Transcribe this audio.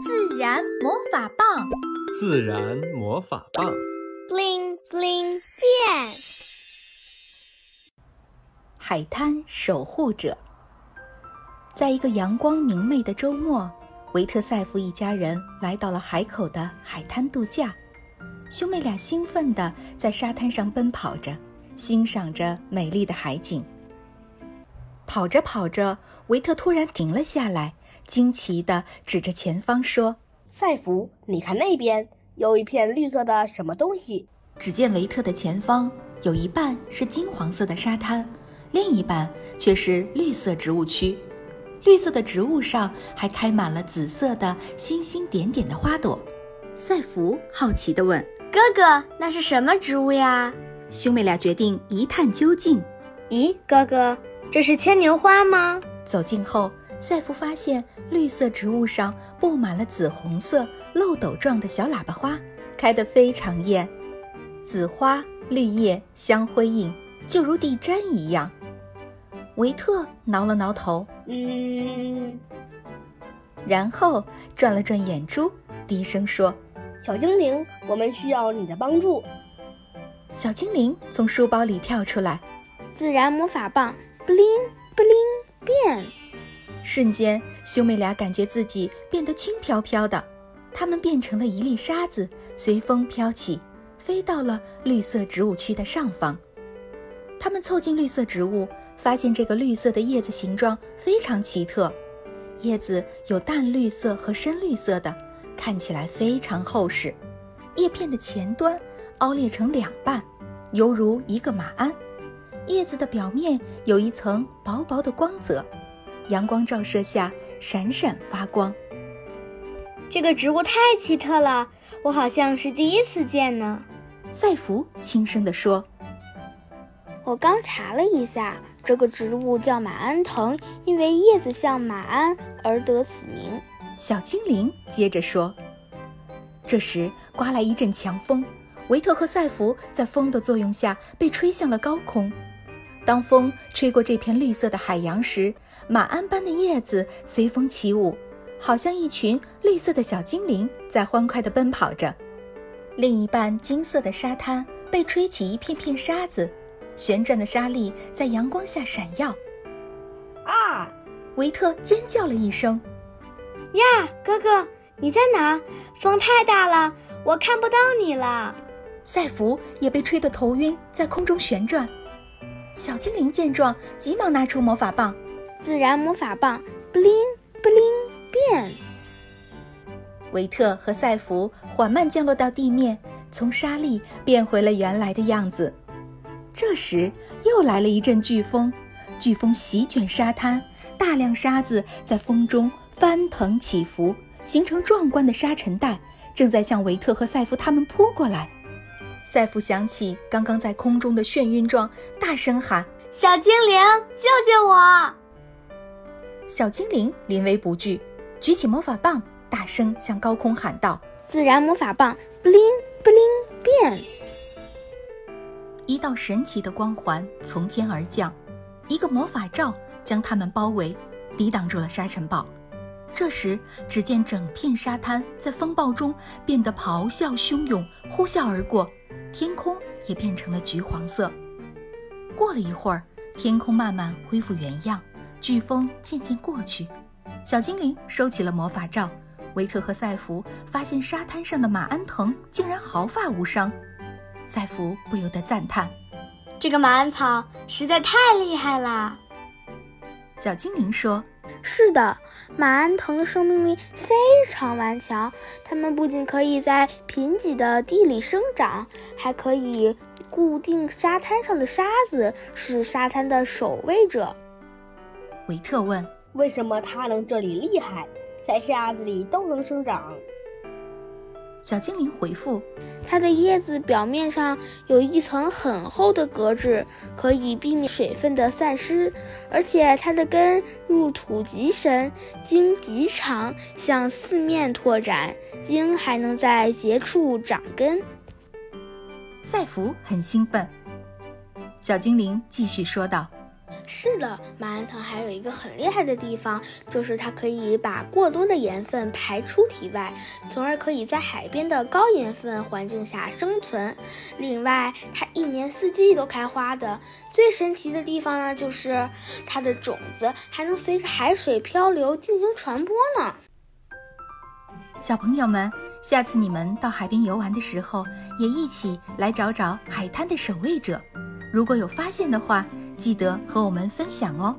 自然魔法棒，自然魔法棒，bling bling 变。海滩守护者。在一个阳光明媚的周末，维特塞夫一家人来到了海口的海滩度假。兄妹俩兴奋地在沙滩上奔跑着，欣赏着美丽的海景。跑着跑着，维特突然停了下来，惊奇地指着前方说：“赛弗，你看那边有一片绿色的什么东西？”只见维特的前方有一半是金黄色的沙滩，另一半却是绿色植物区。绿色的植物上还开满了紫色的星星点点的花朵。赛弗好奇地问。哥哥，那是什么植物呀？兄妹俩决定一探究竟。咦，哥哥，这是牵牛花吗？走近后，赛弗发现绿色植物上布满了紫红色漏斗状的小喇叭花，开得非常艳。紫花绿叶相辉映，就如地毡一样。维特挠了挠头，嗯，然后转了转眼珠，低声说。小精灵，我们需要你的帮助。小精灵从书包里跳出来，自然魔法棒，bling bling 变。瞬间，兄妹俩感觉自己变得轻飘飘的，他们变成了一粒沙子，随风飘起，飞到了绿色植物区的上方。他们凑近绿色植物，发现这个绿色的叶子形状非常奇特，叶子有淡绿色和深绿色的。看起来非常厚实，叶片的前端凹裂成两半，犹如一个马鞍。叶子的表面有一层薄薄的光泽，阳光照射下闪闪发光。这个植物太奇特了，我好像是第一次见呢。赛弗轻声地说：“我刚查了一下，这个植物叫马鞍藤，因为叶子像马鞍而得此名。”小精灵接着说：“这时刮来一阵强风，维特和赛弗在风的作用下被吹向了高空。当风吹过这片绿色的海洋时，马鞍般的叶子随风起舞，好像一群绿色的小精灵在欢快地奔跑着。另一半金色的沙滩被吹起一片片沙子，旋转的沙粒在阳光下闪耀。啊！维特尖叫了一声。”呀，哥哥，你在哪？风太大了，我看不到你了。赛弗也被吹得头晕，在空中旋转。小精灵见状，急忙拿出魔法棒，自然魔法棒，bling bling 变。维特和赛弗缓慢降落到地面，从沙粒变回了原来的样子。这时又来了一阵飓风，飓风席卷沙滩，大量沙子在风中。翻腾起伏，形成壮观的沙尘带，正在向维特和赛弗他们扑过来。赛弗想起刚刚在空中的眩晕状，大声喊：“小精灵，救救我！”小精灵临危不惧，举起魔法棒，大声向高空喊道：“自然魔法棒，bling bling 变！”一道神奇的光环从天而降，一个魔法罩将他们包围，抵挡住了沙尘暴。这时，只见整片沙滩在风暴中变得咆哮汹涌，呼啸而过，天空也变成了橘黄色。过了一会儿，天空慢慢恢复原样，飓风渐渐过去。小精灵收起了魔法罩，维特和赛弗发现沙滩上的马鞍藤竟然毫发无伤。赛弗不由得赞叹：“这个马鞍草实在太厉害了。”小精灵说。是的，马鞍藤的生命力非常顽强。它们不仅可以在贫瘠的地里生长，还可以固定沙滩上的沙子，是沙滩的守卫者。维特问：“为什么它能这里厉害，在沙子里都能生长？”小精灵回复：“它的叶子表面上有一层很厚的革质，可以避免水分的散失，而且它的根入土极深，茎极长，向四面拓展，茎还能在节处长根。”赛弗很兴奋。小精灵继续说道：“是的，马鞍藤还有一个很厉害的地方，就是它可以把过多的盐分排出体外，从而可以在海边的高盐分环境下生存。另外，它一年四季都开花的。最神奇的地方呢，就是它的种子还能随着海水漂流进行传播呢。小朋友们，下次你们到海边游玩的时候，也一起来找找海滩的守卫者。如果有发现的话，记得和我们分享哦。